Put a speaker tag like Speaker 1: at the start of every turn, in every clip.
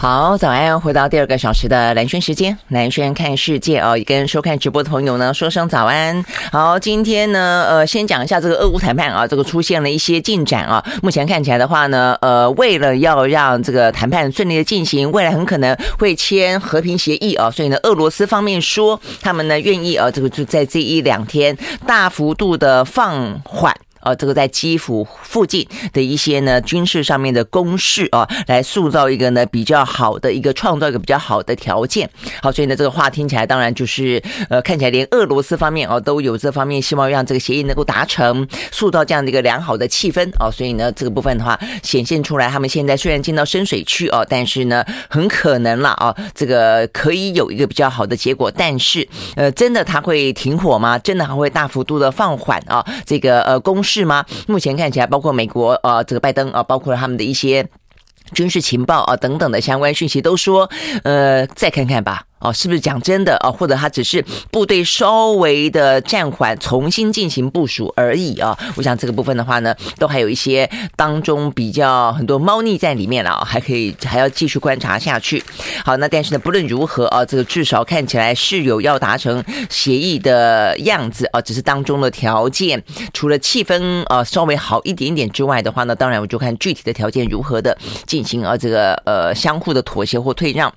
Speaker 1: 好，早安！回到第二个小时的蓝轩时间，蓝轩看世界哦，也跟收看直播的朋友呢说声早安。好，今天呢，呃，先讲一下这个俄乌谈判啊，这个出现了一些进展啊。目前看起来的话呢，呃，为了要让这个谈判顺利的进行，未来很可能会签和平协议啊，所以呢，俄罗斯方面说他们呢愿意啊，这个就在这一两天大幅度的放缓。啊，这个在基辅附近的一些呢军事上面的攻势啊，来塑造一个呢比较好的一个创造一个比较好的条件。好，所以呢这个话听起来当然就是呃看起来连俄罗斯方面哦都有这方面希望让这个协议能够达成，塑造这样的一个良好的气氛哦。所以呢这个部分的话显现出来，他们现在虽然进到深水区哦，但是呢很可能了啊，这个可以有一个比较好的结果。但是呃真的他会停火吗？真的还会大幅度的放缓啊？这个呃攻是吗？目前看起来，包括美国呃，这个拜登啊，包括他们的一些军事情报啊等等的相关讯息，都说，呃，再看看吧。哦，是不是讲真的啊？或者他只是部队稍微的暂缓，重新进行部署而已啊？我想这个部分的话呢，都还有一些当中比较很多猫腻在里面了，还可以还要继续观察下去。好，那但是呢，不论如何啊，这个至少看起来是有要达成协议的样子啊，只是当中的条件，除了气氛啊稍微好一点点之外的话呢，当然我就看具体的条件如何的进行啊，这个呃相互的妥协或退让。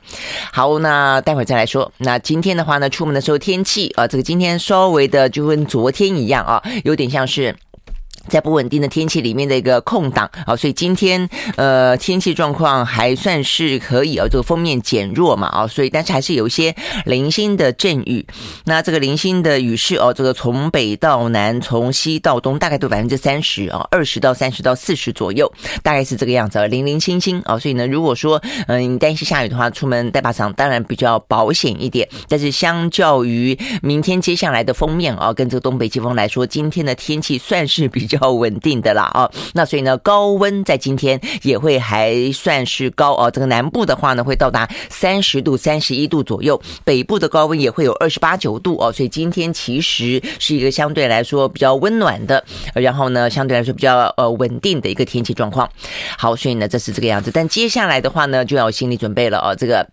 Speaker 1: 好，那待会再。来说，那今天的话呢，出门的时候天气啊，这个今天稍微的就跟昨天一样啊，有点像是。在不稳定的天气里面的一个空档啊，所以今天呃天气状况还算是可以啊，这个锋面减弱嘛啊，所以但是还是有一些零星的阵雨。那这个零星的雨势哦，这个从北到南，从西到东，大概都百分之三十啊，二十到三十到四十左右，大概是这个样子，零零星星啊。所以呢，如果说嗯你担心下雨的话，出门带把伞当然比较保险一点。但是相较于明天接下来的锋面啊，跟这个东北季风来说，今天的天气算是比较较。比较稳定的啦啊，那所以呢，高温在今天也会还算是高哦。这个南部的话呢，会到达三十度、三十一度左右，北部的高温也会有二十八九度哦。所以今天其实是一个相对来说比较温暖的，然后呢，相对来说比较呃稳定的一个天气状况。好，所以呢，这是这个样子。但接下来的话呢，就要有心理准备了哦。这个。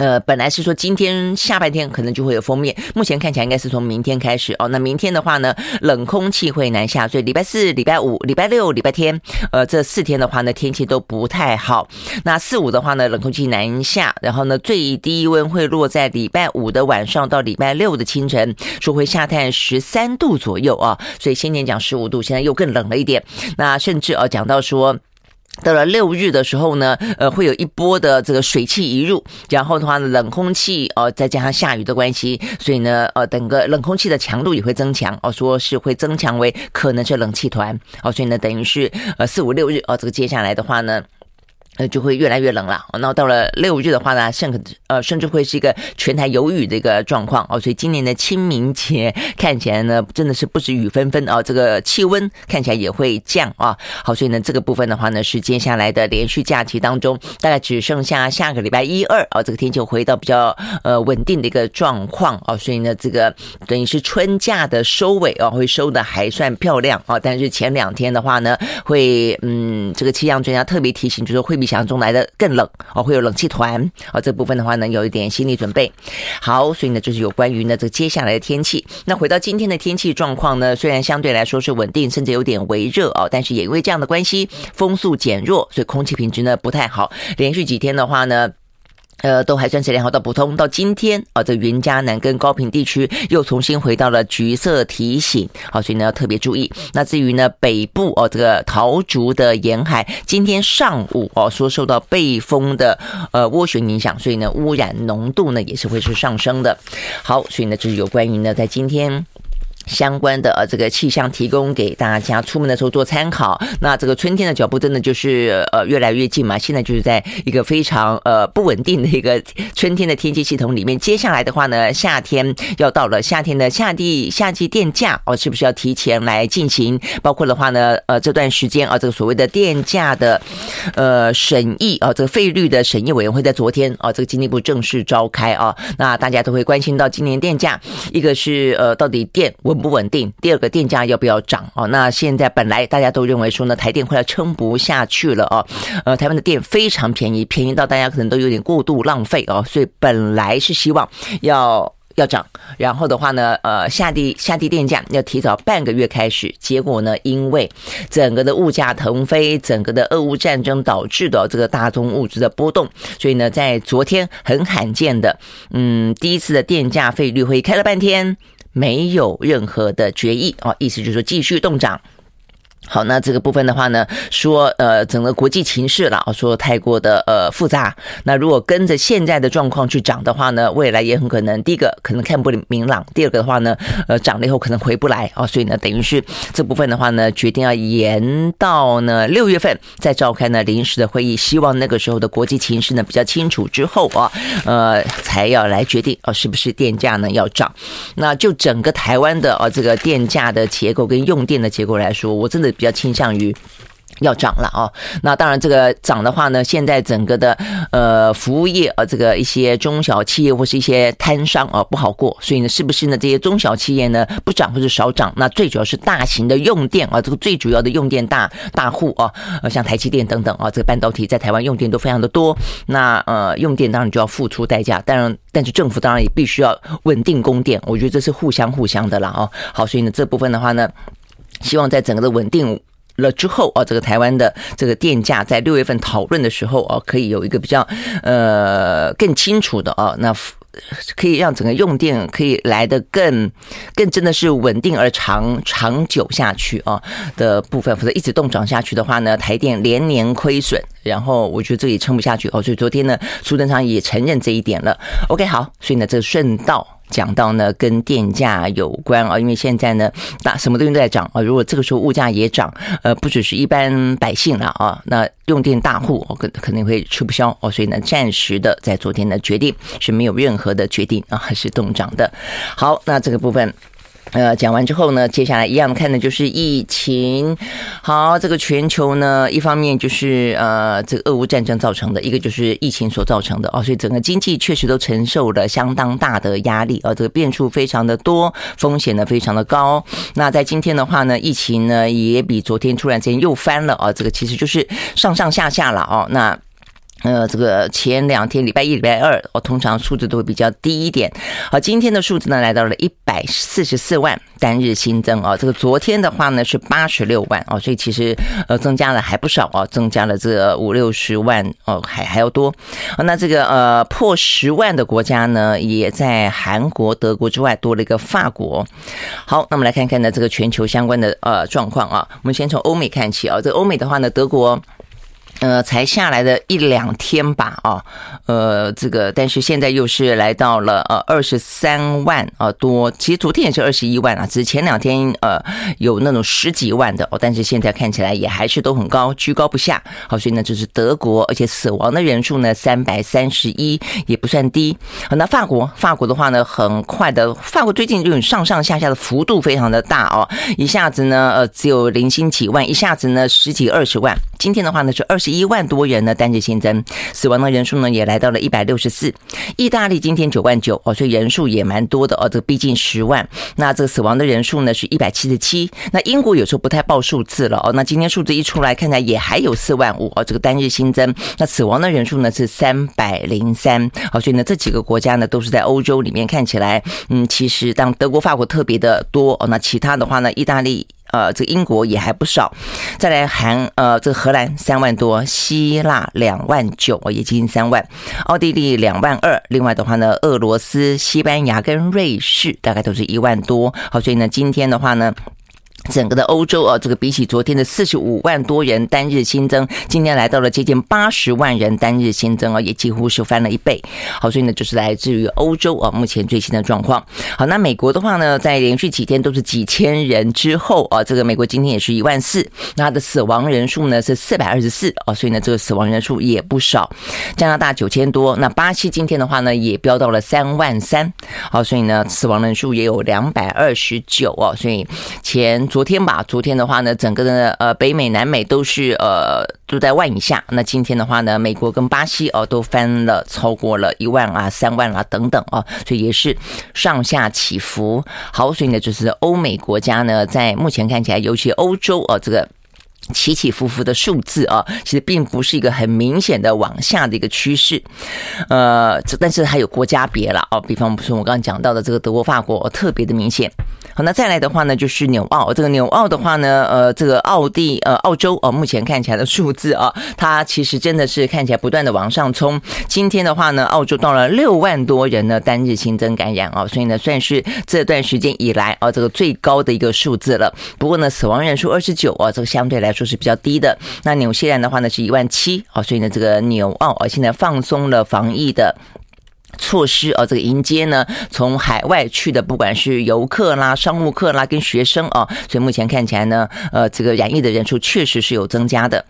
Speaker 1: 呃，本来是说今天下半天可能就会有封面，目前看起来应该是从明天开始哦。那明天的话呢，冷空气会南下，所以礼拜四、礼拜五、礼拜六、礼拜天，呃，这四天的话呢，天气都不太好。那四五的话呢，冷空气南下，然后呢，最低温会落在礼拜五的晚上到礼拜六的清晨，说会下探十三度左右啊。所以先前讲十五度，现在又更冷了一点。那甚至啊，讲到说。到了六日的时候呢，呃，会有一波的这个水汽移入，然后的话呢，冷空气哦，再加上下雨的关系，所以呢，呃，整个冷空气的强度也会增强哦，说是会增强为可能是冷气团哦，所以呢，等于是呃四五六日哦，这个接下来的话呢。呃，就会越来越冷了。那到了六日的话呢，甚呃甚至会是一个全台有雨的一个状况哦。所以今年的清明节看起来呢，真的是不止雨纷纷啊，这个气温看起来也会降啊。好，所以呢，这个部分的话呢，是接下来的连续假期当中，大概只剩下下个礼拜一二啊，这个天气回到比较呃稳定的一个状况啊。所以呢，这个等于是春假的收尾啊，会收的还算漂亮啊。但是前两天的话呢，会嗯，这个气象专家特别提醒，就是会比。想象中来的更冷哦，会有冷气团哦，这部分的话呢，有一点心理准备。好，所以呢，就是有关于呢这接下来的天气。那回到今天的天气状况呢，虽然相对来说是稳定，甚至有点微热哦，但是也因为这样的关系，风速减弱，所以空气品质呢不太好。连续几天的话呢。呃，都还算是良好到普通。到今天啊，这云嘉南跟高屏地区又重新回到了橘色提醒，好，所以呢要特别注意。那至于呢北部哦，这个桃竹的沿海，今天上午哦说受到背风的呃涡旋影响，所以呢污染浓度呢也是会是上升的。好，所以呢这是有关于呢在今天。相关的呃这个气象提供给大家，出门的时候做参考。那这个春天的脚步真的就是呃越来越近嘛？现在就是在一个非常呃不稳定的一个春天的天气系统里面。接下来的话呢，夏天要到了，夏天的夏季夏季电价哦，是不是要提前来进行？包括的话呢，呃这段时间啊，这个所谓的电价的呃审议啊，这个费率的审议委员会在昨天啊，这个经济部正式召开啊，那大家都会关心到今年电价，一个是呃到底电稳。不稳定？第二个电价要不要涨？哦，那现在本来大家都认为说呢，台电快要撑不下去了哦。呃，台湾的电非常便宜，便宜到大家可能都有点过度浪费哦，所以本来是希望要。要涨，然后的话呢，呃，下地下地电价要提早半个月开始。结果呢，因为整个的物价腾飞，整个的俄乌战争导致的这个大宗物资的波动，所以呢，在昨天很罕见的，嗯，第一次的电价费率会开了半天，没有任何的决议啊，意思就是说继续动涨。好，那这个部分的话呢，说呃，整个国际情势了，说太过的呃复杂。那如果跟着现在的状况去涨的话呢，未来也很可能第一个可能看不明朗，第二个的话呢，呃，涨了以后可能回不来啊。所以呢，等于是这部分的话呢，决定要延到呢六月份再召开呢临时的会议，希望那个时候的国际情势呢比较清楚之后啊，呃，才要来决定哦是不是电价呢要涨。那就整个台湾的啊这个电价的结构跟用电的结构来说，我真的。比较倾向于要涨了啊，那当然这个涨的话呢，现在整个的呃服务业啊，这个一些中小企业或是一些摊商啊不好过，所以呢，是不是呢这些中小企业呢不涨或者少涨？那最主要是大型的用电啊，这个最主要的用电大大户啊，呃像台积电等等啊，这个半导体在台湾用电都非常的多，那呃用电当然就要付出代价，当然但是政府当然也必须要稳定供电，我觉得这是互相互相的了啊。好，所以呢这部分的话呢。希望在整个的稳定了之后啊，这个台湾的这个电价在六月份讨论的时候啊，可以有一个比较呃更清楚的啊，那可以让整个用电可以来得更更真的是稳定而长长久下去啊的部分，否则一直冻涨下去的话呢，台电连年亏损，然后我觉得这也撑不下去哦。所以昨天呢，苏贞昌也承认这一点了。OK，好，所以呢，这顺道。讲到呢，跟电价有关啊，因为现在呢，那什么东西都在涨啊。如果这个时候物价也涨，呃，不只是一般百姓了啊，那用电大户可肯定会吃不消哦。所以呢，暂时的在昨天的决定是没有任何的决定啊，还是动涨的。好，那这个部分。呃，讲完之后呢，接下来一样看的就是疫情。好，这个全球呢，一方面就是呃，这个俄乌战争造成的，一个就是疫情所造成的哦，所以整个经济确实都承受了相当大的压力啊，这个变数非常的多，风险呢非常的高。那在今天的话呢，疫情呢也比昨天突然间又翻了啊，这个其实就是上上下下了哦，那。呃，这个前两天礼拜一、礼拜二，我通常数字都会比较低一点。好，今天的数字呢来到了一百四十四万单日新增啊，这个昨天的话呢是八十六万哦，所以其实呃增加了还不少哦，增加了这五六十万哦，还还要多。那这个呃破十万的国家呢，也在韩国、德国之外多了一个法国。好，那么来看看呢这个全球相关的呃状况啊，我们先从欧美看起啊，这欧美的话呢，德国。呃，才下来的一两天吧，啊，呃，这个，但是现在又是来到了呃二十三万啊多，其实昨天也是二十一万啊，只是前两天呃有那种十几万的哦，但是现在看起来也还是都很高，居高不下。好，所以呢，就是德国，而且死亡的人数呢三百三十一，也不算低。好，那法国，法国的话呢，很快的，法国最近这种上上下下的幅度非常的大哦，一下子呢呃只有零星几万，一下子呢十几二十万。今天的话呢是二十。一万多人呢，单日新增死亡的人数呢，也来到了一百六十四。意大利今天九万九哦，所以人数也蛮多的哦，这个逼近十万。那这个死亡的人数呢是一百七十七。那英国有时候不太报数字了哦，那今天数字一出来，看起来也还有四万五哦，这个单日新增。那死亡的人数呢是三百零三。好，所以呢这几个国家呢都是在欧洲里面看起来，嗯，其实当德国、法国特别的多哦，那其他的话呢，意大利。呃，这个英国也还不少，再来韩呃，这个荷兰三万多，希腊两万九，也接近三万，奥地利两万二，另外的话呢，俄罗斯、西班牙跟瑞士大概都是一万多。好，所以呢，今天的话呢。整个的欧洲啊，这个比起昨天的四十五万多人单日新增，今天来到了接近八十万人单日新增啊，也几乎是翻了一倍。好，所以呢，就是来自于欧洲啊，目前最新的状况。好，那美国的话呢，在连续几天都是几千人之后啊，这个美国今天也是一万四，那它的死亡人数呢是四百二十四啊，所以呢，这个死亡人数也不少。加拿大九千多，那巴西今天的话呢，也飙到了三万三，好，所以呢，死亡人数也有两百二十九哦，所以前昨昨天吧，昨天的话呢，整个的呃北美、南美都是呃都在万以下。那今天的话呢，美国跟巴西哦都翻了超过了一万啊、三万啊等等哦，所以也是上下起伏。好，所以呢，就是欧美国家呢，在目前看起来，尤其欧洲哦这个。起起伏伏的数字啊，其实并不是一个很明显的往下的一个趋势，呃，这但是还有国家别了哦，比方说我刚刚讲到的这个德国、法国特别的明显。好，那再来的话呢，就是纽澳，这个纽澳的话呢，呃，这个奥地呃澳洲哦，目前看起来的数字啊，它其实真的是看起来不断的往上冲。今天的话呢，澳洲到了六万多人呢单日新增感染啊，所以呢算是这段时间以来啊这个最高的一个数字了。不过呢，死亡人数二十九啊，这个相对来说。就是比较低的。那纽西兰的话呢，是一万七啊，所以呢，这个纽澳啊，现在放松了防疫的。措施啊，这个迎接呢，从海外去的，不管是游客啦、商务客啦，跟学生啊，所以目前看起来呢，呃，这个染疫的人数确实是有增加的。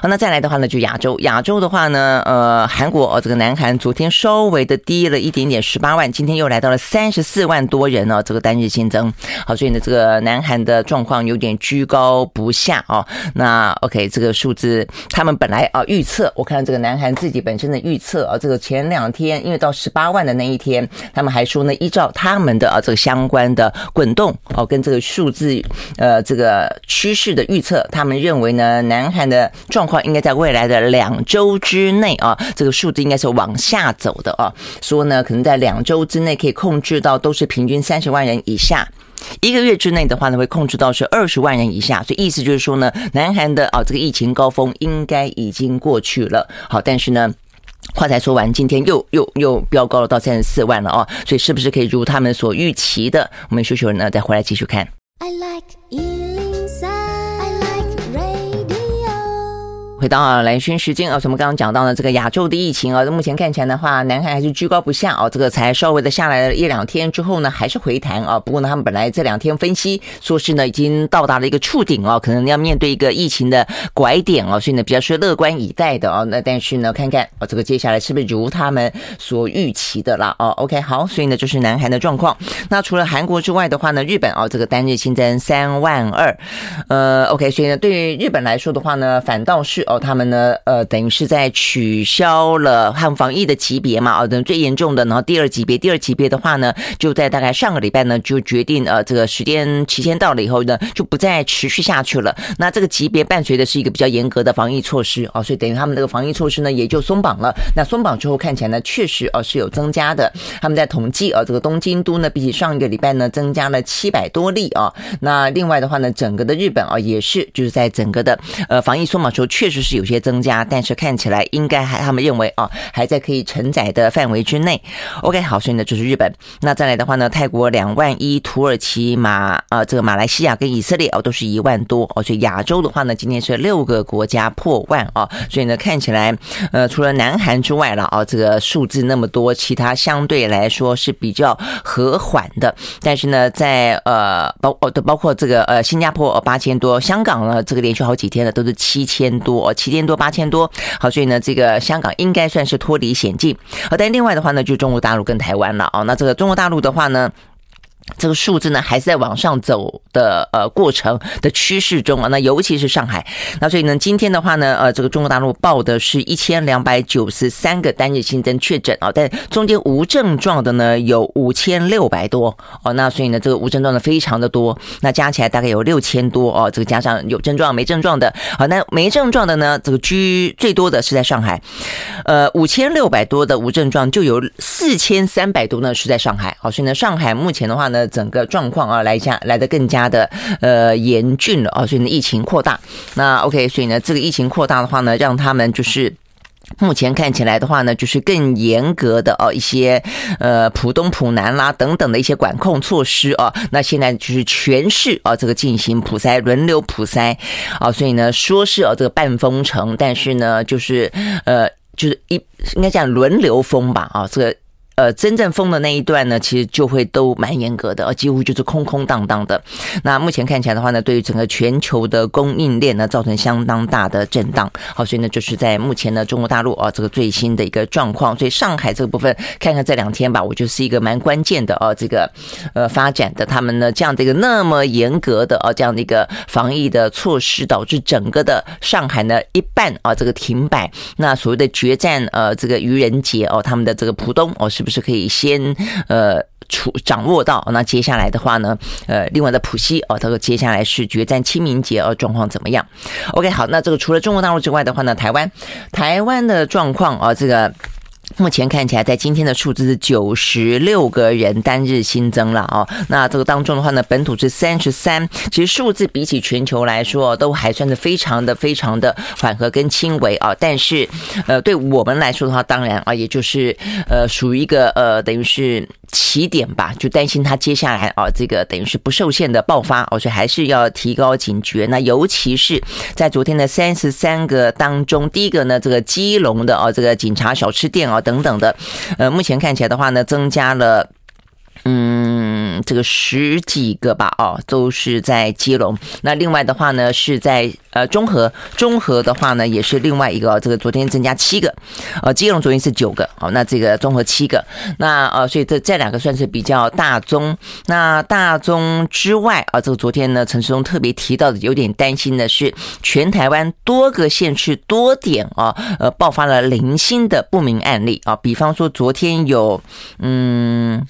Speaker 1: 好，那再来的话呢，就亚洲，亚洲的话呢，呃，韩国哦，这个南韩昨天稍微的低了一点点，十八万，今天又来到了三十四万多人哦，这个单日新增。好，所以呢，这个南韩的状况有点居高不下哦。那 OK，这个数字他们本来啊预测，我看这个南韩自己本身的预测啊，这个前两天因为到十八万的那一天，他们还说呢，依照他们的啊这个相关的滚动哦，跟这个数字呃这个趋势的预测，他们认为呢，南韩的状况应该在未来的两周之内啊，这个数字应该是往下走的啊，说呢可能在两周之内可以控制到都是平均三十万人以下，一个月之内的话呢会控制到是二十万人以下，所以意思就是说呢，南韩的啊这个疫情高峰应该已经过去了。好，但是呢。话才说完，今天又又又飙高了到三十四万了哦，所以是不是可以如他们所预期的？我们休息会呢，再回来继续看。I like 回到啊，兰萱时间啊，我们刚刚讲到的这个亚洲的疫情啊，目前看起来的话，南韩还是居高不下啊，这个才稍微的下来了一两天之后呢，还是回弹啊。不过呢，他们本来这两天分析说是呢，已经到达了一个触顶啊，可能要面对一个疫情的拐点啊，所以呢，比较是乐观以待的啊。那但是呢，看看啊，这个接下来是不是如他们所预期的了啊？OK，好，所以呢，就是南韩的状况。那除了韩国之外的话呢，日本啊，这个单日新增三万二，呃，OK，所以呢，对于日本来说的话呢，反倒是他们呢，呃，等于是在取消了汉防疫的级别嘛，哦，等最严重的，然后第二级别，第二级别的话呢，就在大概上个礼拜呢，就决定，呃，这个时间期限到了以后呢，就不再持续下去了。那这个级别伴随的是一个比较严格的防疫措施啊，所以等于他们这个防疫措施呢，也就松绑了。那松绑之后看起来呢，确实啊是有增加的。他们在统计啊，这个东京都呢，比起上一个礼拜呢，增加了七百多例啊。那另外的话呢，整个的日本啊，也是就是在整个的呃防疫松绑时候，确实。就是有些增加，但是看起来应该还他们认为啊，还在可以承载的范围之内。OK，好，所以呢就是日本。那再来的话呢，泰国两万一，土耳其马啊，这个马来西亚跟以色列哦都是一万多哦。所以亚洲的话呢，今天是六个国家破万啊。所以呢看起来呃除了南韩之外了啊，这个数字那么多，其他相对来说是比较和缓的。但是呢，在呃包哦的包括这个呃新加坡八千多，香港呢这个连续好几天呢都是七千多。七千多八千多，好，所以呢，这个香港应该算是脱离险境。好，但另外的话呢，就中国大陆跟台湾了哦。那这个中国大陆的话呢，这个数字呢还是在往上走的呃过程的趋势中啊，那尤其是上海，那所以呢今天的话呢，呃这个中国大陆报的是一千两百九十三个单日新增确诊啊，但中间无症状的呢有五千六百多哦，那所以呢这个无症状的非常的多，那加起来大概有六千多哦，这个加上有症状没症状的，好，那没症状的呢这个居最多的是在上海，呃五千六百多的无症状就有四千三百多呢是在上海，好，所以呢上海目前的话呢。那整个状况啊，来讲来的更加的呃严峻了啊，所以呢疫情扩大。那 OK，所以呢这个疫情扩大的话呢，让他们就是目前看起来的话呢，就是更严格的哦一些呃浦东、浦南啦等等的一些管控措施啊。那现在就是全市啊这个进行普筛，轮流普筛啊，所以呢说是啊这个半封城，但是呢就是呃就是一应该讲轮流封吧啊这个。呃真正封的那一段呢，其实就会都蛮严格的，几乎就是空空荡荡的。那目前看起来的话呢，对于整个全球的供应链呢，造成相当大的震荡。好，所以呢，就是在目前呢，中国大陆啊这个最新的一个状况。所以上海这个部分，看看这两天吧，我觉得是一个蛮关键的哦，这个呃发展的，他们呢这样的一个那么严格的啊这样的一个防疫的措施，导致整个的上海呢一半啊这个停摆。那所谓的决战呃这个愚人节哦，他们的这个浦东哦，是不是可以先呃？处掌握到，那接下来的话呢，呃，另外的普西哦，他说接下来是决战清明节哦，状况怎么样？OK，好，那这个除了中国大陆之外的话呢，台湾，台湾的状况啊，这个。目前看起来，在今天的数字是九十六个人单日新增了哦。那这个当中的话呢，本土是三十三，其实数字比起全球来说，都还算是非常的、非常的缓和跟轻微啊。但是，呃，对我们来说的话，当然啊，也就是呃，属于一个呃，等于是起点吧，就担心他接下来啊，这个等于是不受限的爆发而且还是要提高警觉。那尤其是在昨天的三十三个当中，第一个呢，这个基隆的啊，这个警察小吃店啊。等等的，呃，目前看起来的话呢，增加了。嗯，这个十几个吧，哦，都是在基隆。那另外的话呢，是在呃中和，中和的话呢，也是另外一个，这个昨天增加七个，呃，基隆昨天是九个，哦，那这个中和七个，那呃，所以这这两个算是比较大宗。那大宗之外啊，这个昨天呢，陈世忠特别提到的，有点担心的是，全台湾多个县市多点啊，呃，爆发了零星的不明案例啊，比方说昨天有嗯。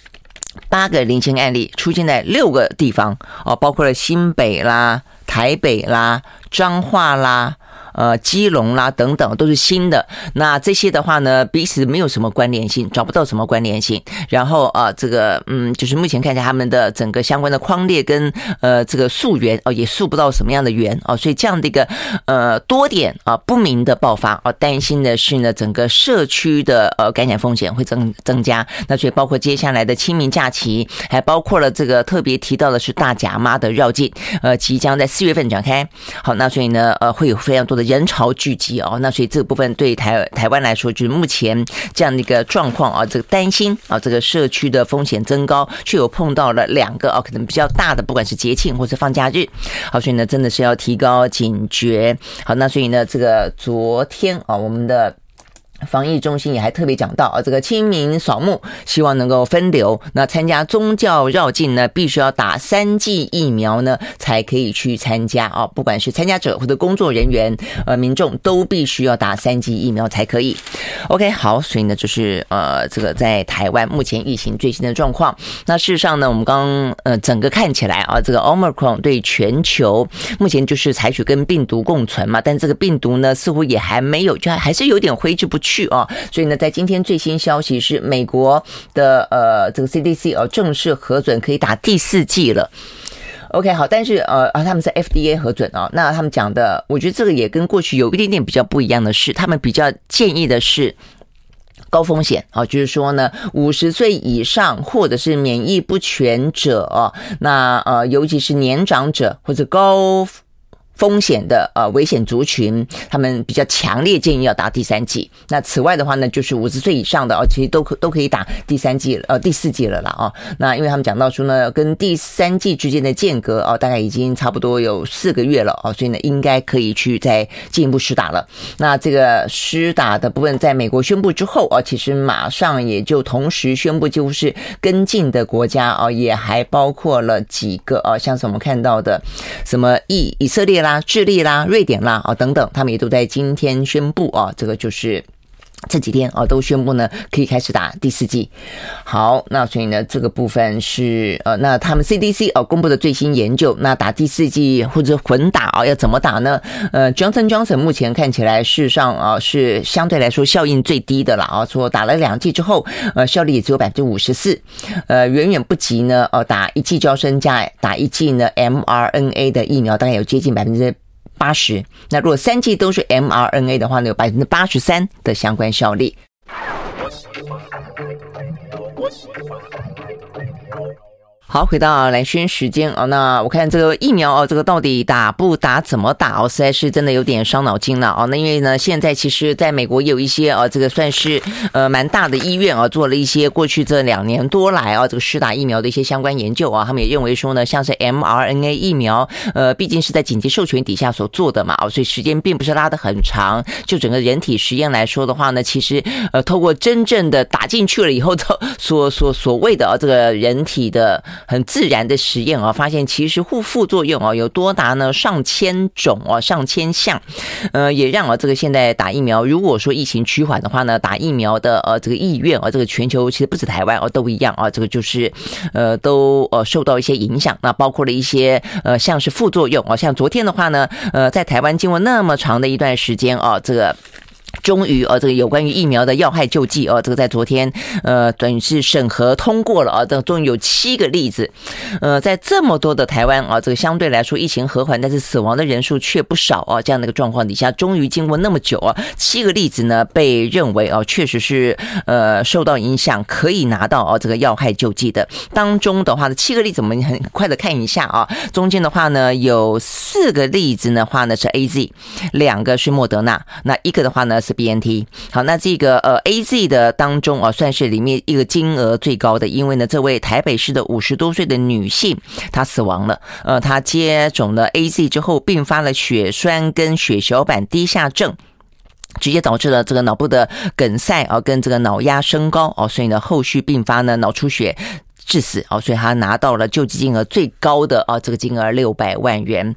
Speaker 1: 八个零星案例出现在六个地方哦，包括了新北啦、台北啦、彰化啦。呃，基隆啦等等都是新的，那这些的话呢，彼此没有什么关联性，找不到什么关联性。然后呃，这个嗯，就是目前看起来他们的整个相关的框列跟呃这个溯源哦，也溯不到什么样的源哦，所以这样的一个呃多点啊不明的爆发哦，担心的是呢，整个社区的呃感染风险会增增加。那所以包括接下来的清明假期，还包括了这个特别提到的是大甲妈的绕境，呃，即将在四月份展开。好，那所以呢，呃，会有非常多的。人潮聚集哦，那所以这个部分对台台湾来说，就是目前这样的一个状况啊，这个担心啊，这个社区的风险增高，却有碰到了两个啊，可能比较大的，不管是节庆或是放假日，好，所以呢，真的是要提高警觉。好，那所以呢，这个昨天啊，我们的。防疫中心也还特别讲到啊，这个清明扫墓希望能够分流。那参加宗教绕境呢，必须要打三剂疫苗呢，才可以去参加啊。不管是参加者或者工作人员，呃，民众都必须要打三剂疫苗才可以。OK，好，所以呢，就是呃，这个在台湾目前疫情最新的状况。那事实上呢，我们刚呃整个看起来啊，这个 Omicron 对全球目前就是采取跟病毒共存嘛，但这个病毒呢，似乎也还没有，就还是有点挥之不去。去啊，所以呢，在今天最新消息是，美国的呃这个 CDC 哦正式核准可以打第四剂了。OK，好，但是呃啊，他们是 FDA 核准哦，那他们讲的，我觉得这个也跟过去有一点点比较不一样的是，他们比较建议的是高风险啊，就是说呢，五十岁以上或者是免疫不全者，那呃尤其是年长者或者高。风险的呃危险族群，他们比较强烈建议要打第三剂。那此外的话呢，就是五十岁以上的哦，其实都可都可以打第三剂呃第四剂了啦哦。那因为他们讲到说呢，跟第三剂之间的间隔哦，大概已经差不多有四个月了哦，所以呢应该可以去再进一步施打了。那这个施打的部分在美国宣布之后哦，其实马上也就同时宣布，几乎是跟进的国家哦，也还包括了几个哦，像是我们看到的什么以以色列。啦，智利啦，瑞典啦，啊，等等，他们也都在今天宣布啊，这个就是这几天啊，都宣布呢，可以开始打第四剂。好，那所以呢，这个部分是呃，那他们 CDC 哦公布的最新研究，那打第四剂或者混打啊，要怎么打呢？呃，Johnson Johnson 目前看起来事实上啊是相对来说效应最低的了啊，说打了两剂之后，呃，效力也只有百分之五十四，呃，远远不及呢，呃，打一剂胶生加打一剂呢 mRNA 的疫苗，大概有接近百分之。八十，那如果三剂都是 mRNA 的话呢，有百分之八十三的相关效力。好，回到蓝轩时间哦，那我看这个疫苗哦，这个到底打不打，怎么打哦，实在是真的有点伤脑筋了哦。那因为呢，现在其实在美国有一些哦，这个算是呃蛮大的医院啊，做了一些过去这两年多来啊，这个施打疫苗的一些相关研究啊，他们也认为说呢，像是 mRNA 疫苗，呃，毕竟是在紧急授权底下所做的嘛，哦，所以时间并不是拉得很长。就整个人体实验来说的话呢，其实呃，透过真正的打进去了以后，所所所谓的啊，这个人体的。很自然的实验啊，发现其实副副作用啊有多达呢上千种啊，上千项，呃，也让啊这个现在打疫苗，如果说疫情趋缓的话呢，打疫苗的呃这个意愿啊，这个全球其实不止台湾啊都一样啊，这个就是呃都呃受到一些影响，那包括了一些呃像是副作用啊，像昨天的话呢，呃在台湾经过那么长的一段时间啊，这个。终于，呃，这个有关于疫苗的要害救济，呃，这个在昨天，呃，等于是审核通过了啊。这终于有七个例子，呃，在这么多的台湾啊，这个相对来说疫情和缓，但是死亡的人数却不少啊。这样的一个状况底下，终于经过那么久啊，七个例子呢被认为啊，确实是呃受到影响，可以拿到啊这个要害救济的。当中的话呢，七个例子我们很快的看一下啊。中间的话呢，有四个例子的话呢是 AZ，两个是莫德纳，那一个的话呢是。BNT 好，那这个呃 AZ 的当中啊，算是里面一个金额最高的，因为呢，这位台北市的五十多岁的女性她死亡了，呃，她接种了 AZ 之后，并发了血栓跟血小板低下症，直接导致了这个脑部的梗塞啊，跟这个脑压升高哦，所以呢，后续并发呢脑出血。致死哦，所以他拿到了救济金额最高的啊，这个金额六百万元，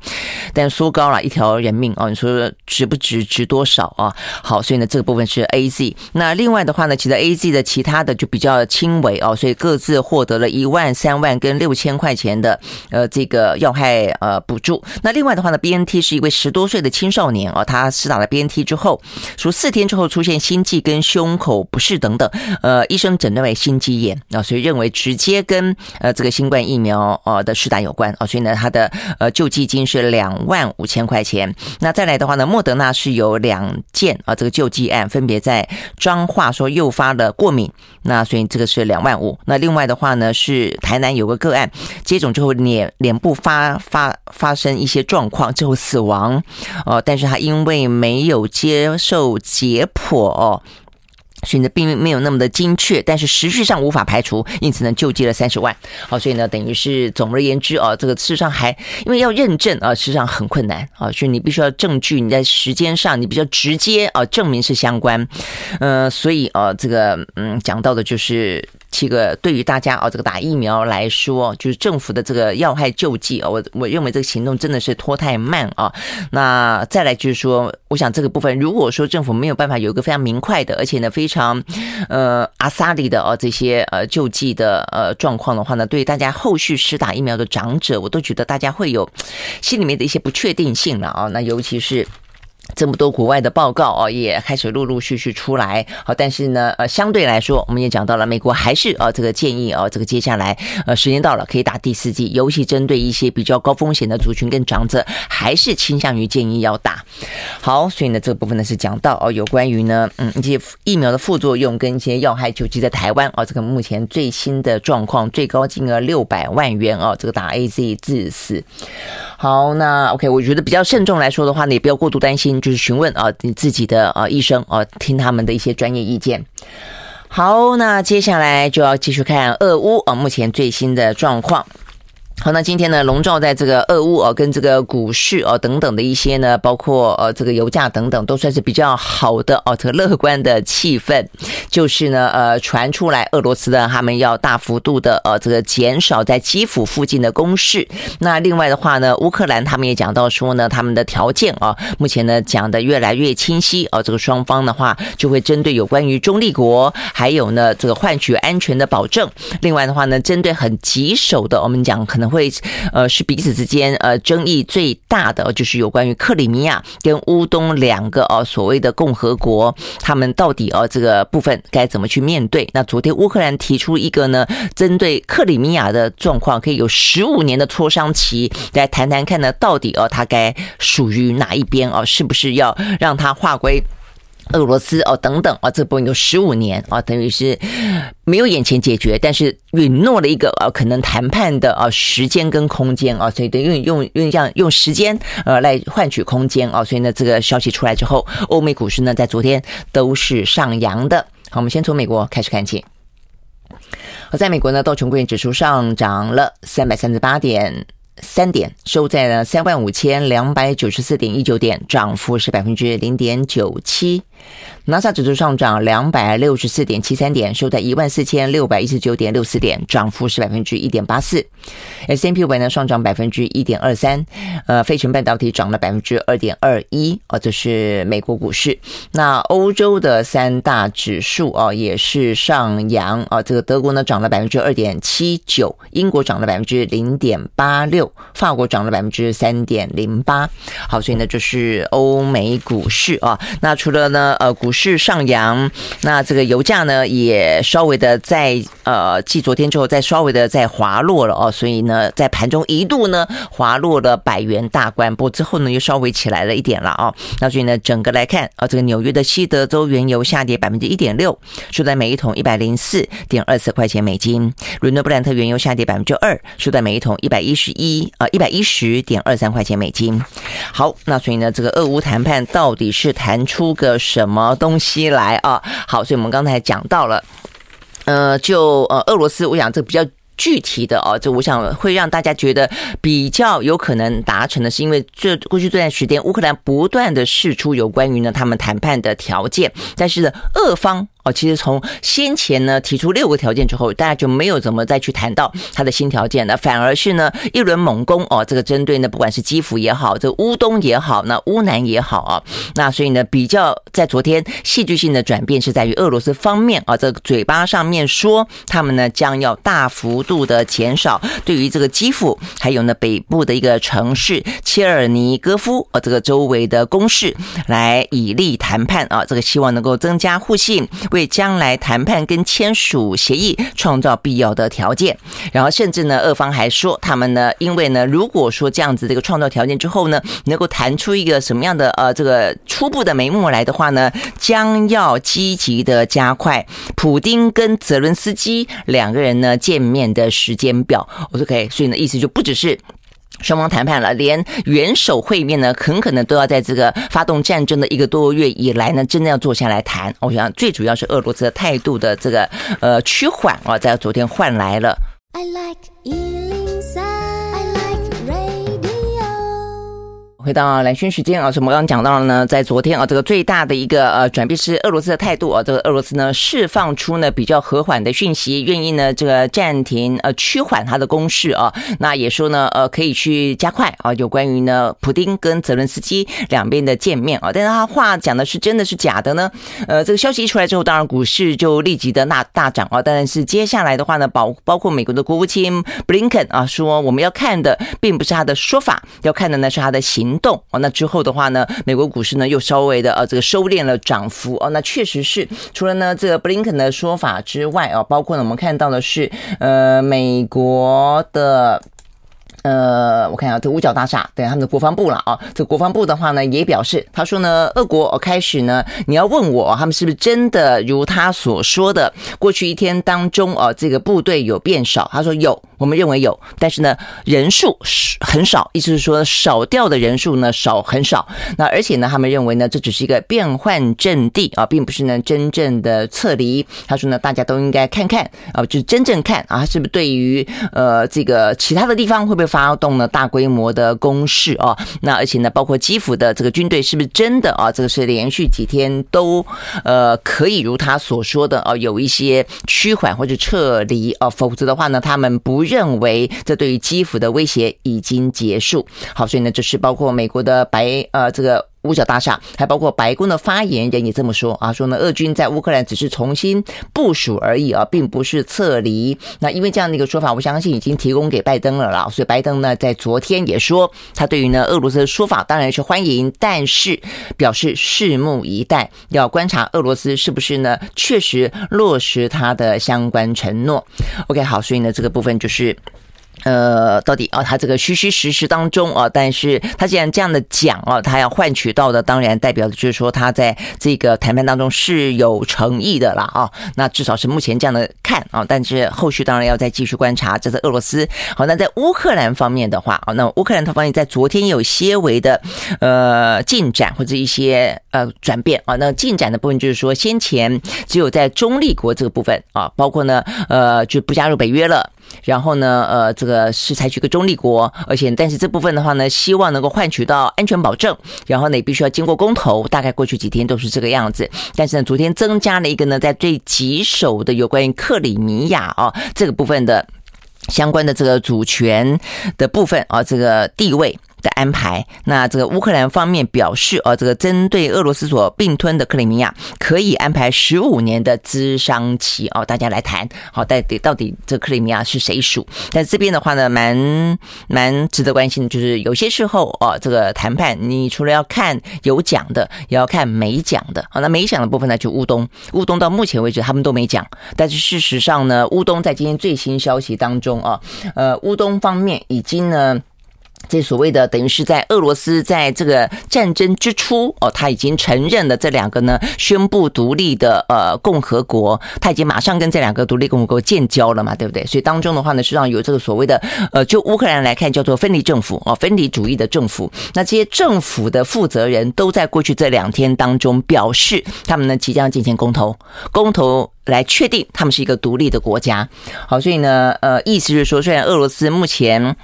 Speaker 1: 但说高了一条人命啊，你说值不值？值多少啊？好，所以呢，这个部分是 AZ。那另外的话呢，其实 AZ 的其他的就比较轻微哦，所以各自获得了一万、三万跟六千块钱的呃这个要害呃补助。那另外的话呢，BNT 是一位十多岁的青少年啊，他施打了 BNT 之后，说四天之后出现心悸跟胸口不适等等，呃，医生诊断为心肌炎啊，所以认为直接。跟呃这个新冠疫苗呃的施打有关哦，所以呢，他的呃救济金是两万五千块钱。那再来的话呢，莫德纳是有两件啊这个救济案，分别在彰化说诱发了过敏，那所以这个是两万五。那另外的话呢，是台南有个个案接种之后脸脸部发发发生一些状况之后死亡哦，但是他因为没有接受解剖哦。选择并没有那么的精确，但是时序上无法排除，因此呢，救济了三十万。好，所以呢，等于是总而言之啊，这个事实上还因为要认证啊，事实上很困难啊，所以你必须要证据，你在时间上你比较直接啊，证明是相关。嗯，所以啊，这个嗯，讲到的就是。这个对于大家哦，这个打疫苗来说，就是政府的这个要害救济啊，我我认为这个行动真的是拖太慢啊。那再来就是说，我想这个部分，如果说政府没有办法有一个非常明快的，而且呢非常呃阿萨里的哦这些呃救济的呃状况的话呢，对于大家后续施打疫苗的长者，我都觉得大家会有心里面的一些不确定性了啊。那尤其是。这么多国外的报告哦，也开始陆陆续续出来。好，但是呢，呃，相对来说，我们也讲到了，美国还是呃这个建议啊，这个接下来呃时间到了可以打第四剂，尤其针对一些比较高风险的族群跟长者，还是倾向于建议要打。好，所以呢，这个部分呢是讲到哦，有关于呢，嗯，一些疫苗的副作用跟一些要害救济在台湾哦，这个目前最新的状况，最高金额六百万元哦，这个打 AZ 致死。好，那 OK，我觉得比较慎重来说的话，呢也不要过度担心，就是询问啊你自己的啊医生啊，听他们的一些专业意见。好，那接下来就要继续看俄乌啊目前最新的状况。好，那今天呢，笼罩在这个俄乌哦，跟这个股市哦等等的一些呢，包括呃这个油价等等，都算是比较好的哦，这个乐观的气氛，就是呢呃传出来俄罗斯的他们要大幅度的呃这个减少在基辅附近的攻势。那另外的话呢，乌克兰他们也讲到说呢，他们的条件啊，目前呢讲的越来越清晰哦，这个双方的话就会针对有关于中立国，还有呢这个换取安全的保证。另外的话呢，针对很棘手的，我们讲可能。会呃是彼此之间呃争议最大的，就是有关于克里米亚跟乌东两个哦所谓的共和国，他们到底哦这个部分该怎么去面对？那昨天乌克兰提出一个呢，针对克里米亚的状况，可以有十五年的磋商期，来谈谈看呢，到底哦他该属于哪一边哦？是不是要让他划归？俄罗斯哦，等等啊，这部分有十五年啊，等于是没有眼前解决，但是允诺了一个呃可能谈判的啊时间跟空间啊，所以等于用用用这样用时间呃来换取空间啊，所以呢这个消息出来之后，欧美股市呢在昨天都是上扬的。好，我们先从美国开始看起。而在美国呢，道琼工业指数上涨了三百三十八点。三点收在了三万五千两百九十四点一九点，涨幅是百分之零点九七。纳斯达克指数上涨两百六十四点七三点，收在一万四千六百一十九点六四点，涨幅是百分之一点八四。S&P 500呢上涨百分之一点二三，呃，费城半导体涨了百分之二点二一，哦，这是美国股市。那欧洲的三大指数啊也是上扬啊，这个德国呢涨了百分之二点七九，英国涨了百分之零点八六，法国涨了百分之三点零八。好，所以呢就是欧美股市啊。那除了呢呃股市是上扬，那这个油价呢也稍微的在呃继昨天之后再稍微的再滑落了哦，所以呢。在盘中一度呢滑落了百元大关，不之后呢又稍微起来了一点了啊。那所以呢，整个来看啊，这个纽约的西德州原油下跌百分之一点六，收在每一桶一百零四点二四块钱美金；伦敦布兰特原油下跌百分之二，收在每一桶一百一十一啊一百一十点二三块钱美金。好，那所以呢，这个俄乌谈判到底是谈出个什么东东西来啊？好，所以我们刚才讲到了，呃，就呃俄罗斯，我想这比较。具体的哦，这我想会让大家觉得比较有可能达成的，是因为这过去这段时间，乌克兰不断的试出有关于呢他们谈判的条件，但是呢，俄方。哦，其实从先前呢提出六个条件之后，大家就没有怎么再去谈到他的新条件了，反而是呢一轮猛攻哦，这个针对呢不管是基辅也好，这乌东也好，那乌南也好啊，那所以呢比较在昨天戏剧性的转变是在于俄罗斯方面啊，这个嘴巴上面说他们呢将要大幅度的减少对于这个基辅还有呢北部的一个城市切尔尼戈夫啊这个周围的攻势来以利谈判啊，这个希望能够增加互信。为将来谈判跟签署协议创造必要的条件，然后甚至呢，俄方还说他们呢，因为呢，如果说这样子这个创造条件之后呢，能够谈出一个什么样的呃这个初步的眉目来的话呢，将要积极的加快普丁跟泽伦斯基两个人呢见面的时间表。我说 OK，所以呢，意思就不只是。双方谈判了，连元首会面呢，很可能都要在这个发动战争的一个多月以来呢，真的要坐下来谈。我想最主要是俄罗斯的态度的这个呃趋缓啊，在昨天换来了。I like 回到蓝轩时间啊，是我们刚刚讲到了呢，在昨天啊，这个最大的一个呃转变是俄罗斯的态度啊，这个俄罗斯呢释放出呢比较和缓的讯息，愿意呢这个暂停呃趋缓他的攻势啊，那也说呢呃可以去加快啊，有关于呢普丁跟泽伦斯基两边的见面啊，但是他话讲的是真的是假的呢？呃，这个消息一出来之后，当然股市就立即的那大涨啊，但是接下来的话呢，包包括美国的国务卿布林肯啊说，我们要看的并不是他的说法，要看的呢是他的行动哦，那之后的话呢，美国股市呢又稍微的呃这个收敛了涨幅哦，那确实是除了呢这个布林肯的说法之外啊，包括呢我们看到的是呃美国的。呃，我看一下这五角大厦，对他们的国防部了啊。这国防部的话呢，也表示，他说呢，俄国开始呢，你要问我，他们是不是真的如他所说的，过去一天当中啊，这个部队有变少？他说有，我们认为有，但是呢，人数是很少，意思是说少掉的人数呢少很少。那而且呢，他们认为呢，这只是一个变换阵地啊，并不是呢真正的撤离。他说呢，大家都应该看看啊，就是真正看啊，是不是对于呃这个其他的地方会不会发发动了大规模的攻势啊，那而且呢，包括基辅的这个军队是不是真的啊？这个是连续几天都呃可以如他所说的啊，有一些趋缓或者撤离啊，否则的话呢，他们不认为这对于基辅的威胁已经结束。好，所以呢，这是包括美国的白呃这个。五角大厦，还包括白宫的发言人也这么说啊，说呢，俄军在乌克兰只是重新部署而已啊，并不是撤离。那因为这样的一个说法，我相信已经提供给拜登了啦。所以拜登呢，在昨天也说，他对于呢俄罗斯的说法当然是欢迎，但是表示拭目以待，要观察俄罗斯是不是呢确实落实他的相关承诺。OK，好，所以呢这个部分就是。呃，到底啊，他这个虚虚实实当中啊，但是他既然这样的讲啊，他要换取到的，当然代表的就是说他在这个谈判当中是有诚意的啦啊。那至少是目前这样的看啊，但是后续当然要再继续观察。这是俄罗斯。好，那在乌克兰方面的话啊，那乌克兰他方面在昨天有些微的呃进展或者一些呃转变啊。那进展的部分就是说，先前只有在中立国这个部分啊，包括呢呃就不加入北约了。然后呢，呃，这个是采取一个中立国，而且但是这部分的话呢，希望能够换取到安全保证。然后呢，必须要经过公投，大概过去几天都是这个样子。但是呢，昨天增加了一个呢，在最棘手的有关于克里米亚啊这个部分的相关的这个主权的部分啊，这个地位。的安排，那这个乌克兰方面表示，呃，这个针对俄罗斯所并吞的克里米亚，可以安排十五年的咨商期哦，大家来谈，好，到底到底这克里米亚是谁属？但这边的话呢，蛮蛮值得关心的，就是有些时候哦，这个谈判，你除了要看有讲的，也要看没讲的。好，那没讲的部分呢，就乌东，乌东到目前为止他们都没讲，但是事实上呢，乌东在今天最新消息当中啊，呃，乌东方面已经呢。这所谓的等于是在俄罗斯在这个战争之初哦，他已经承认了这两个呢宣布独立的呃共和国，他已经马上跟这两个独立共和国建交了嘛，对不对？所以当中的话呢，实际上有这个所谓的呃，就乌克兰来看叫做分离政府哦，分离主义的政府。那这些政府的负责人都在过去这两天当中表示，他们呢即将进行公投，公投来确定他们是一个独立的国家。好，所以呢，呃，意思就是说，虽然俄罗斯目前。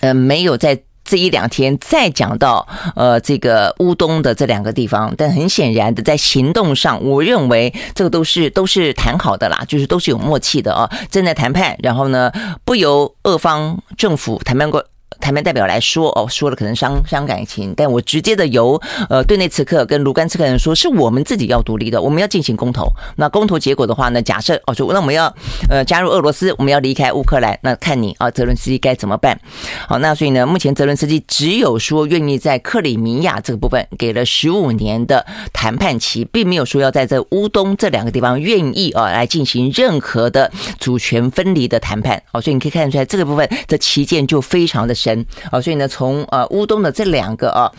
Speaker 1: 呃，没有在这一两天再讲到呃这个乌东的这两个地方，但很显然的，在行动上，我认为这个都是都是谈好的啦，就是都是有默契的啊，正在谈判，然后呢，不由俄方政府谈判过。台湾代表来说，哦，说了可能伤伤感情，但我直接的由呃对内刺客跟卢甘斯克人说，是我们自己要独立的，我们要进行公投。那公投结果的话呢，假设哦，说那我们要呃加入俄罗斯，我们要离开乌克兰，那看你啊，泽伦斯基该怎么办？好，那所以呢，目前泽伦斯基只有说愿意在克里米亚这个部分给了十五年的谈判期，并没有说要在这乌东这两个地方愿意啊来进行任何的主权分离的谈判。好，所以你可以看得出来，这个部分的旗舰就非常的深。啊，所以呢，从呃乌东的这两个啊，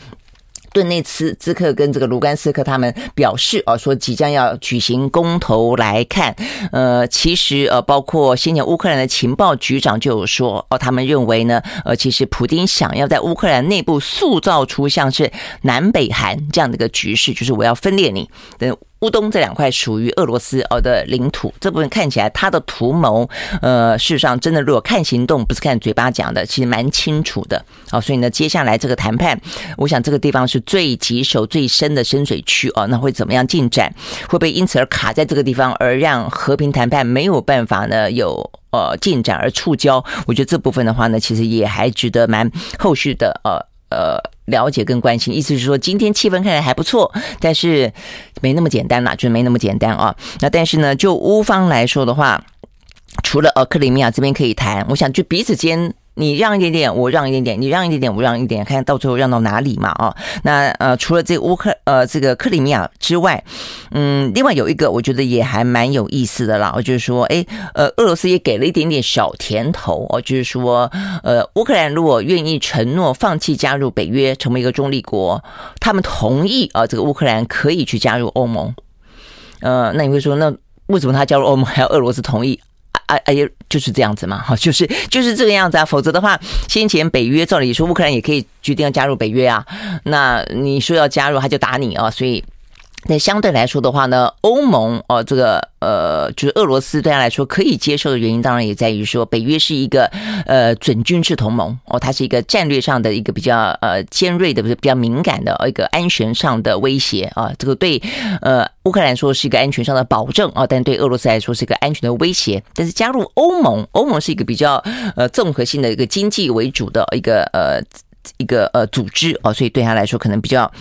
Speaker 1: 顿内茨兹克跟这个卢甘斯克，他们表示啊，说即将要举行公投来看，呃，其实呃，包括先前乌克兰的情报局长就有说哦，他们认为呢，呃，其实普丁想要在乌克兰内部塑造出像是南北韩这样的一个局势，就是我要分裂你等。乌东这两块属于俄罗斯哦的领土，这部分看起来他的图谋，呃，事实上真的如果看行动，不是看嘴巴讲的，其实蛮清楚的。好，所以呢，接下来这个谈判，我想这个地方是最棘手、最深的深水区哦。那会怎么样进展？会不会因此而卡在这个地方，而让和平谈判没有办法呢有呃进展而触礁？我觉得这部分的话呢，其实也还值得蛮后续的呃呃。了解跟关心，意思是说今天气氛看来还不错，但是没那么简单啦，就没那么简单啊。那但是呢，就乌方来说的话，除了呃克里米亚这边可以谈，我想就彼此间。你让一点点，我让一点点，你让一点点，我让一点点，看到最后让到哪里嘛？啊，那呃，除了这乌克呃这个克里米亚之外，嗯，另外有一个我觉得也还蛮有意思的啦，就是说，哎，呃，俄罗斯也给了一点点小甜头哦，就是说，呃，乌克兰如果愿意承诺放弃加入北约，成为一个中立国，他们同意啊，这个乌克兰可以去加入欧盟。呃，那你会说，那为什么他加入欧盟还要俄罗斯同意？哎哎呀，就是这样子嘛，哈，就是就是这个样子啊。否则的话，先前北约照理说乌克兰也可以决定要加入北约啊。那你说要加入，他就打你啊。所以。那相对来说的话呢，欧盟哦，这个呃，就是俄罗斯对他来说可以接受的原因，当然也在于说，北约是一个呃准军事同盟哦，它是一个战略上的一个比较呃尖锐的，不是比较敏感的一个安全上的威胁啊。这个对呃乌克兰说是一个安全上的保证啊，但对俄罗斯来说是一个安全的威胁。但是加入欧盟，欧盟是一个比较呃综合性的一个经济为主的一个呃一个呃组织啊，所以对他来说可能比较。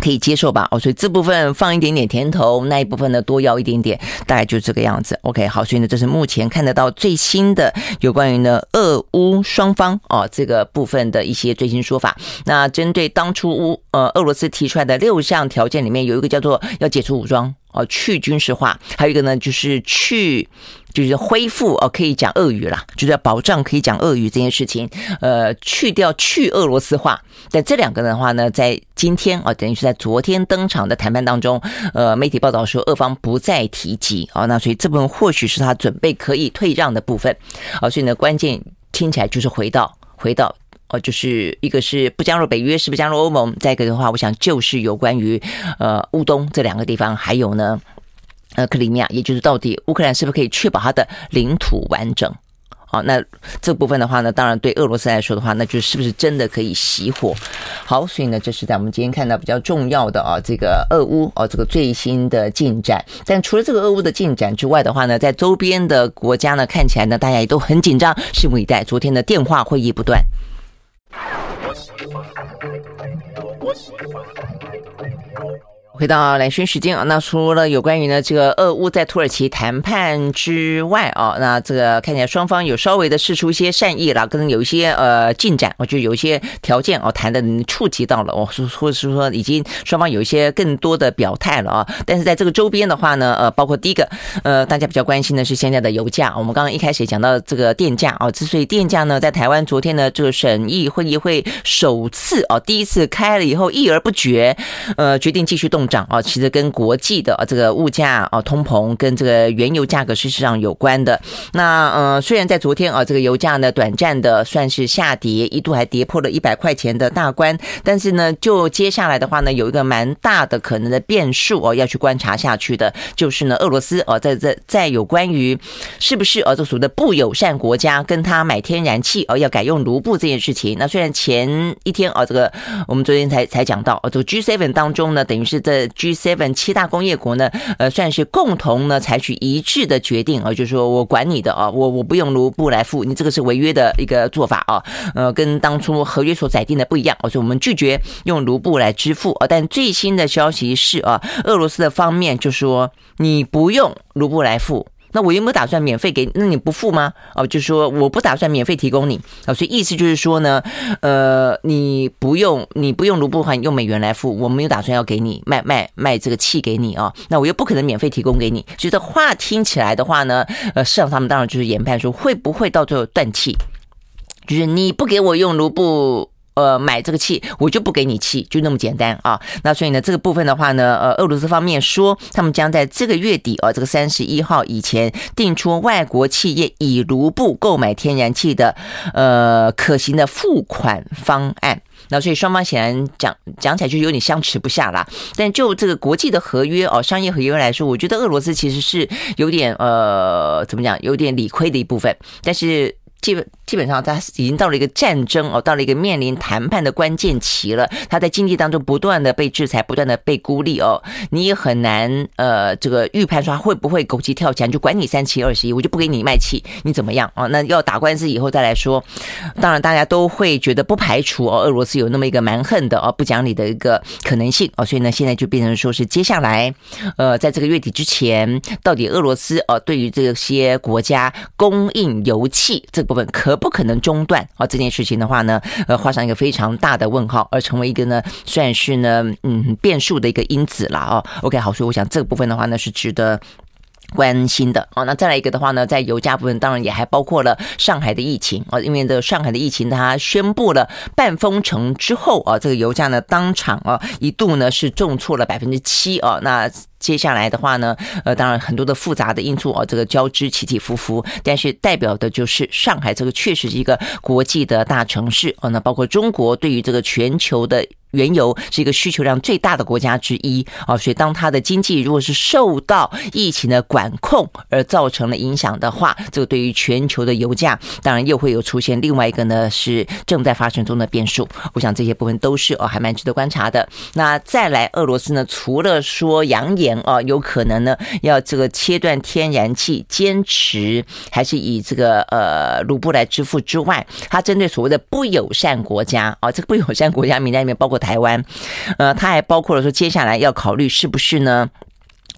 Speaker 1: 可以接受吧？哦，所以这部分放一点点甜头，那一部分呢多要一点点，大概就这个样子。OK，好，所以呢，这是目前看得到最新的有关于呢俄乌双方哦这个部分的一些最新说法。那针对当初乌呃俄罗斯提出来的六项条件里面，有一个叫做要解除武装哦，去军事化，还有一个呢就是去。就是恢复哦，可以讲俄语啦，就是要保障可以讲俄语这件事情，呃，去掉去俄罗斯化。但这两个的话呢，在今天啊，等于是在昨天登场的谈判当中，呃，媒体报道说俄方不再提及啊，那所以这部分或许是他准备可以退让的部分啊，所以呢，关键听起来就是回到回到哦，就是一个是不加入北约，是不加入欧盟，再一个的话，我想就是有关于呃乌东这两个地方，还有呢。呃，克里米亚，也就是到底乌克兰是不是可以确保它的领土完整？好，那这部分的话呢，当然对俄罗斯来说的话，那就是不是真的可以熄火？好，所以呢，这是在我们今天看到比较重要的啊，这个俄乌啊，这个最新的进展。但除了这个俄乌的进展之外的话呢，在周边的国家呢，看起来呢，大家也都很紧张，拭目以待。昨天的电话会议不断。我喜欢爱 like。我喜欢爱 like。回到蓝轩时间啊，那除了有关于呢这个俄乌在土耳其谈判之外啊，那这个看起来双方有稍微的释出一些善意啦，可能有一些呃进展，我觉得有一些条件哦谈的触及到了，哦，或者是说已经双方有一些更多的表态了啊。但是在这个周边的话呢，呃，包括第一个呃大家比较关心的是现在的油价，我们刚刚一开始也讲到这个电价啊，之所以电价呢在台湾昨天呢这个审议会议会首次哦第一次开了以后议而不决，呃决定继续动。涨啊，其实跟国际的这个物价啊、通膨跟这个原油价格事实上有关的。那呃，虽然在昨天啊，这个油价呢短暂的算是下跌，一度还跌破了一百块钱的大关，但是呢，就接下来的话呢，有一个蛮大的可能的变数哦，要去观察下去的，就是呢，俄罗斯哦，在在在有关于是不是呃这所谓的不友善国家跟他买天然气哦，要改用卢布这件事情。那虽然前一天啊，这个我们昨天才才讲到，这个 G7 当中呢，等于是在 G7 七大工业国呢，呃，算是共同呢采取一致的决定啊，就是说我管你的啊，我我不用卢布来付，你这个是违约的一个做法啊，呃，跟当初合约所载定的不一样，所以我们拒绝用卢布来支付啊。但最新的消息是啊，俄罗斯的方面就说你不用卢布来付。那我有没有打算免费给？那你不付吗？哦，就说我不打算免费提供你啊，所以意思就是说呢，呃，你不用你不用卢布的话，你用美元来付，我没有打算要给你卖卖卖这个气给你啊，那我又不可能免费提供给你，所以这话听起来的话呢，呃，市场他们当然就是研判说会不会到最后断气，就是你不给我用卢布。呃，买这个气，我就不给你气，就那么简单啊。那所以呢，这个部分的话呢，呃，俄罗斯方面说，他们将在这个月底啊，这个三十一号以前，定出外国企业以卢布购买天然气的呃可行的付款方案。那所以双方显然讲讲起来就有点相持不下啦。但就这个国际的合约哦，商业合约来说，我觉得俄罗斯其实是有点呃，怎么讲，有点理亏的一部分，但是。基本基本上，他已经到了一个战争哦，到了一个面临谈判的关键期了。他在经济当中不断的被制裁，不断的被孤立哦，你也很难呃，这个预判说他会不会狗急跳墙，就管你三七二十一，我就不给你卖气，你怎么样啊？那要打官司以后再来说。当然，大家都会觉得不排除哦，俄罗斯有那么一个蛮横的哦，不讲理的一个可能性哦。所以呢，现在就变成说是接下来呃，在这个月底之前，到底俄罗斯哦，对于这些国家供应油气这。部分可不可能中断啊？这件事情的话呢，呃，画上一个非常大的问号，而成为一个呢，算是呢，嗯，变数的一个因子了啊。OK，好，所以我想这个部分的话呢，是值得。关心的。哦，那再来一个的话呢，在油价部分，当然也还包括了上海的疫情。啊，因为这个上海的疫情，它宣布了半封城之后啊，这个油价呢当场啊一度呢是重挫了百分之七。啊，那接下来的话呢，呃，当然很多的复杂的因素啊，这个交织起起伏伏，但是代表的就是上海这个确实是一个国际的大城市。啊，那包括中国对于这个全球的。原油是一个需求量最大的国家之一啊，所以当它的经济如果是受到疫情的管控而造成了影响的话，这个对于全球的油价，当然又会有出现另外一个呢是正在发生中的变数。我想这些部分都是哦还蛮值得观察的。那再来，俄罗斯呢，除了说扬言啊有可能呢要这个切断天然气，坚持还是以这个呃卢布来支付之外，它针对所谓的不友善国家啊，这个不友善国家名单里面包括。台湾，呃，它还包括了说，接下来要考虑是不是呢？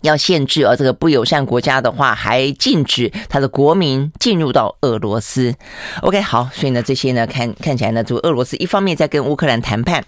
Speaker 1: 要限制啊，这个不友善国家的话，还禁止他的国民进入到俄罗斯。OK，好，所以呢，这些呢，看看起来呢，就俄罗斯一方面在跟乌克兰谈判，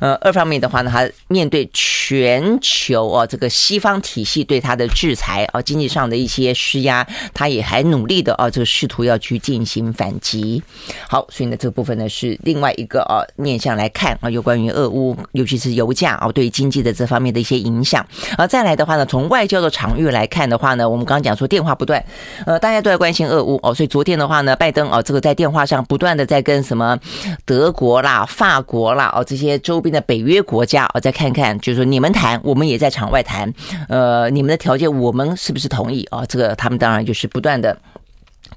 Speaker 1: 呃，二方面的话呢，他面对全球啊这个西方体系对他的制裁啊，经济上的一些施压，他也还努力的啊，这个试图要去进行反击。好，所以呢，这个部分呢是另外一个啊面向来看啊，有关于俄乌，尤其是油价啊，对经济的这方面的一些影响。而再来的话呢，从外交的场域来看的话呢，我们刚刚讲说电话不断，呃，大家都在关心俄乌哦，所以昨天的话呢，拜登哦，这个在电话上不断的在跟什么德国啦、法国啦哦这些周边的北约国家哦，再看看，就是说你们谈，我们也在场外谈，呃，你们的条件我们是不是同意啊？这个他们当然就是不断的。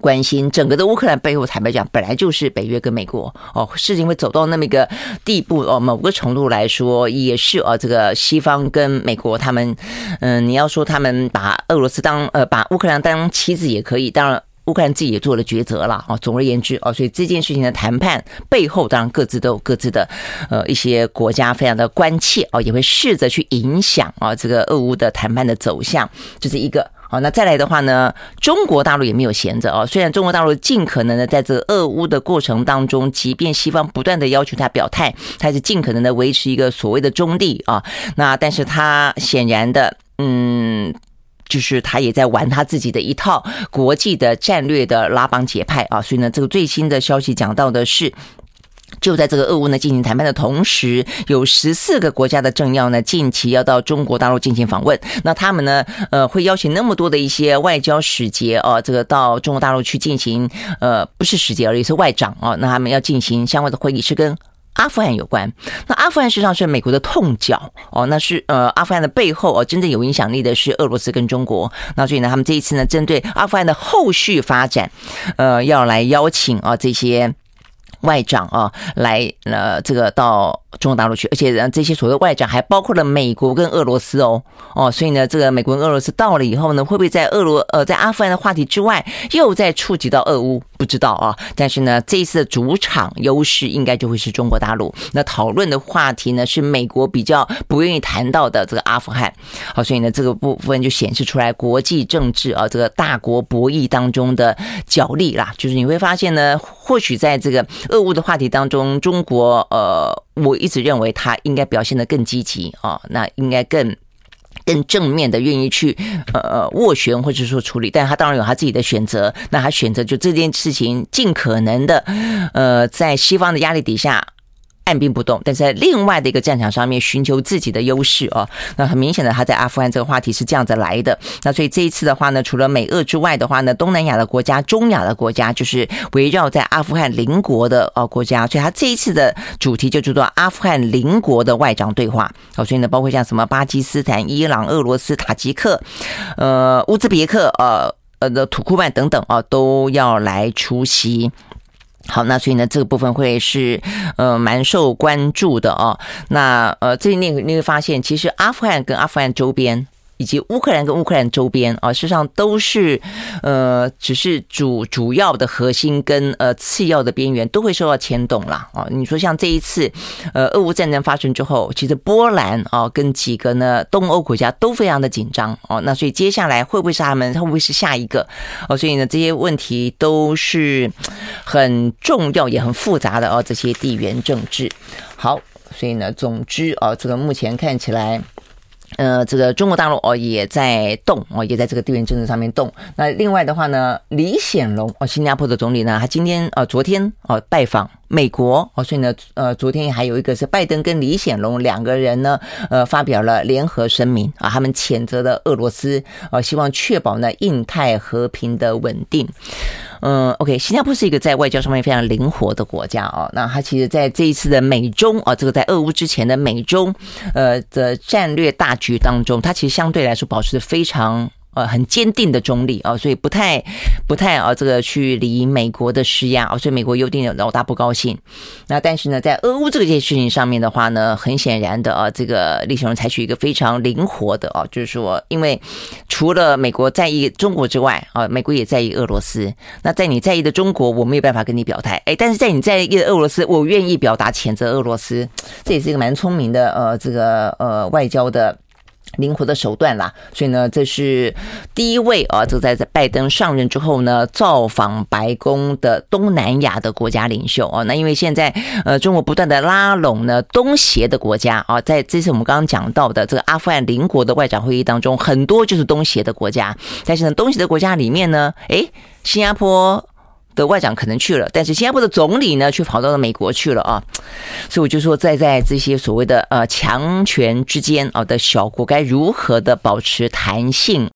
Speaker 1: 关心整个的乌克兰背后，坦白讲，本来就是北约跟美国哦，事情会走到那么一个地步哦，某个程度来说也是哦，这个西方跟美国他们，嗯，你要说他们把俄罗斯当呃，把乌克兰当棋子也可以，当然乌克兰自己也做了抉择了啊。总而言之哦，所以这件事情的谈判背后，当然各自都有各自的呃一些国家非常的关切哦，也会试着去影响啊这个俄乌的谈判的走向，这是一个。好，那再来的话呢，中国大陆也没有闲着哦。虽然中国大陆尽可能的在这个俄乌的过程当中，即便西方不断的要求他表态，他是尽可能的维持一个所谓的中立啊。那但是他显然的，嗯，就是他也在玩他自己的一套国际的战略的拉帮结派啊。所以呢，这个最新的消息讲到的是。就在这个俄乌呢进行谈判的同时，有十四个国家的政要呢近期要到中国大陆进行访问。那他们呢，呃，会邀请那么多的一些外交使节哦，这个到中国大陆去进行，呃，不是使节而已，是外长哦。那他们要进行相关的会议，是跟阿富汗有关。那阿富汗事实上是美国的痛脚哦，那是呃，阿富汗的背后哦，真正有影响力的是俄罗斯跟中国。那所以呢，他们这一次呢，针对阿富汗的后续发展，呃，要来邀请啊这些。外长啊，来呃，这个到中国大陆去，而且呢，这些所谓外长还包括了美国跟俄罗斯哦哦，所以呢，这个美国跟俄罗斯到了以后呢，会不会在俄罗呃在阿富汗的话题之外，又再触及到俄乌？不知道啊。但是呢，这一次主场优势应该就会是中国大陆。那讨论的话题呢，是美国比较不愿意谈到的这个阿富汗。好，所以呢，这个部分就显示出来国际政治啊，这个大国博弈当中的角力啦。就是你会发现呢，或许在这个。俄乌的话题当中，中国呃，我一直认为他应该表现得更积极啊，那应该更更正面的愿意去呃斡旋或者说处理，但他当然有他自己的选择，那他选择就这件事情尽可能的呃在西方的压力底下。按兵不动，但是在另外的一个战场上面寻求自己的优势哦。那很明显的，他在阿富汗这个话题是这样子来的。那所以这一次的话呢，除了美俄之外的话呢，东南亚的国家、中亚的国家，就是围绕在阿富汗邻国的哦国家。所以他这一次的主题就叫做阿富汗邻国的外长对话。哦，所以呢，包括像什么巴基斯坦、伊朗、俄罗斯、塔吉克、呃乌兹别克、呃呃的土库曼等等啊，都要来出席。好，那所以呢，这个部分会是呃蛮受关注的哦。那呃，这里你你会发现，其实阿富汗跟阿富汗周边。以及乌克兰跟乌克兰周边啊，事实上都是呃，只是主主要的核心跟呃次要的边缘都会受到牵动啦。啊。你说像这一次呃俄乌战争发生之后，其实波兰啊跟几个呢东欧国家都非常的紧张哦。那所以接下来会不会是他们？会不会是下一个？哦，所以呢这些问题都是很重要也很复杂的哦。这些地缘政治。好，所以呢，总之啊，这个目前看起来。呃，这个中国大陆哦也在动哦，也在这个地缘政治上面动。那另外的话呢，李显龙哦，新加坡的总理呢，他今天呃昨天哦拜访。美国哦，所以呢，呃，昨天还有一个是拜登跟李显龙两个人呢，呃，发表了联合声明啊，他们谴责了俄罗斯啊，希望确保呢印太和平的稳定。嗯，OK，新加坡是一个在外交上面非常灵活的国家哦，那它其实在这一次的美中啊，这个在俄乌之前的美中呃的战略大局当中，它其实相对来说保持的非常。呃，很坚定的中立啊，所以不太不太啊，这个去理美国的施压啊，所以美国有点老大不高兴。那但是呢，在俄乌这件事情上面的话呢，很显然的啊，这个李小龙采取一个非常灵活的啊，就是说，因为除了美国在意中国之外啊，美国也在意俄罗斯。那在你在意的中国，我没有办法跟你表态，哎，但是在你在意的俄罗斯，我愿意表达谴责俄罗斯，这也是一个蛮聪明的呃，这个呃外交的。灵活的手段啦，所以呢，这是第一位啊，就在在拜登上任之后呢，造访白宫的东南亚的国家领袖啊。那因为现在呃，中国不断的拉拢呢东协的国家啊，在这次我们刚刚讲到的这个阿富汗邻国的外长会议当中，很多就是东协的国家。但是呢，东协的国家里面呢，诶，新加坡。的外长可能去了，但是新加坡的总理呢，却跑到了美国去了啊！所以我就说，在在这些所谓的呃强权之间啊的小国，该如何的保持弹性